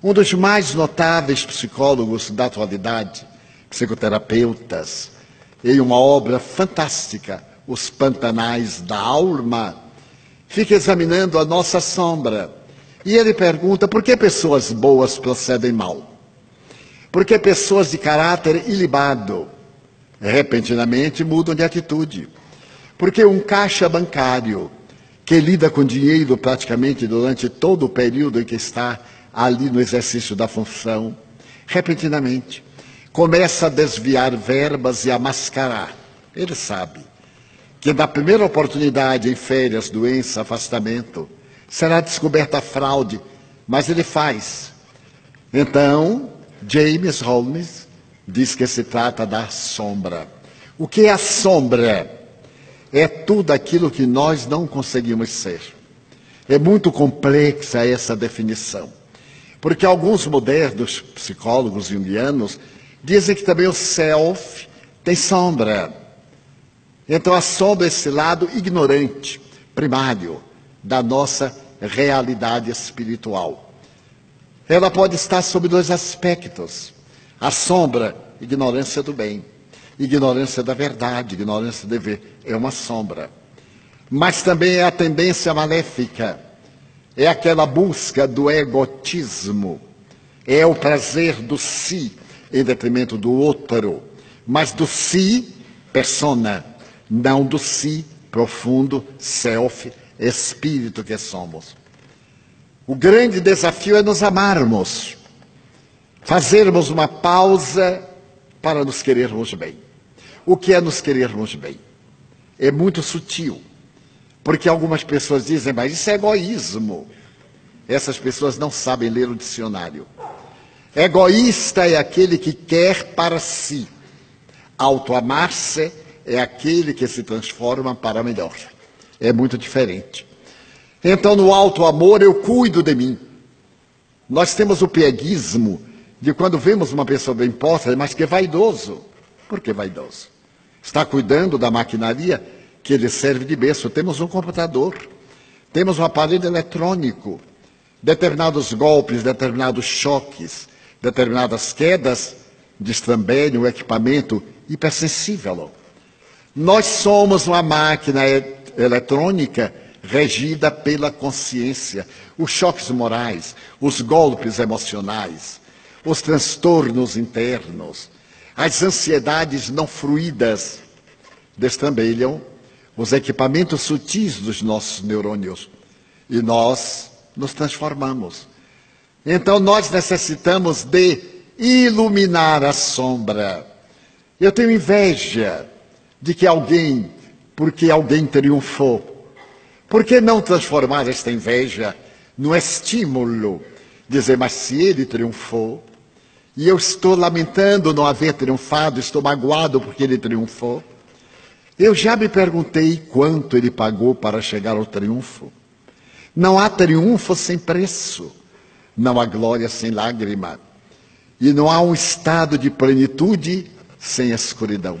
Um dos mais notáveis psicólogos da atualidade, psicoterapeutas, em uma obra fantástica, Os Pantanais da Alma, fica examinando a nossa sombra. E ele pergunta por que pessoas boas procedem mal? Por que pessoas de caráter ilibado repentinamente mudam de atitude? Porque um caixa bancário que lida com dinheiro praticamente durante todo o período em que está ali no exercício da função, repentinamente começa a desviar verbas e a mascarar. Ele sabe que na primeira oportunidade, em férias, doença, afastamento, será descoberta a fraude, mas ele faz. Então, James Holmes diz que se trata da sombra. O que é a sombra? É tudo aquilo que nós não conseguimos ser. É muito complexa essa definição. Porque alguns modernos psicólogos junguianos dizem que também o self tem sombra. Então a sombra é esse lado ignorante, primário, da nossa realidade espiritual. Ela pode estar sob dois aspectos. A sombra, ignorância do bem. Ignorância da verdade, ignorância do dever. É uma sombra. Mas também é a tendência maléfica. É aquela busca do egotismo. É o prazer do si em detrimento do outro. Mas do si, persona. Não do si, profundo, self, espírito que somos. O grande desafio é nos amarmos, fazermos uma pausa para nos querermos bem. O que é nos querermos bem? É muito sutil, porque algumas pessoas dizem, mas isso é egoísmo. Essas pessoas não sabem ler o dicionário. Egoísta é aquele que quer para si. Autoamar-se é aquele que se transforma para melhor. É muito diferente. Então, no alto amor, eu cuido de mim. Nós temos o pieguismo de quando vemos uma pessoa bem posta, mas que é vaidoso. Por que vaidoso? Está cuidando da maquinaria que lhe serve de berço. Temos um computador, temos um aparelho eletrônico, determinados golpes, determinados choques, determinadas quedas destrambelham o equipamento hipersensível. Nós somos uma máquina eletrônica regida pela consciência. Os choques morais, os golpes emocionais, os transtornos internos, as ansiedades não fruídas destrambelham os equipamentos sutis dos nossos neurônios e nós nos transformamos. Então nós necessitamos de iluminar a sombra. Eu tenho inveja de que alguém, porque alguém triunfou, por que não transformar esta inveja no estímulo? Dizer, mas se ele triunfou, e eu estou lamentando não haver triunfado, estou magoado porque ele triunfou. Eu já me perguntei quanto ele pagou para chegar ao triunfo. Não há triunfo sem preço, não há glória sem lágrima, e não há um estado de plenitude sem escuridão.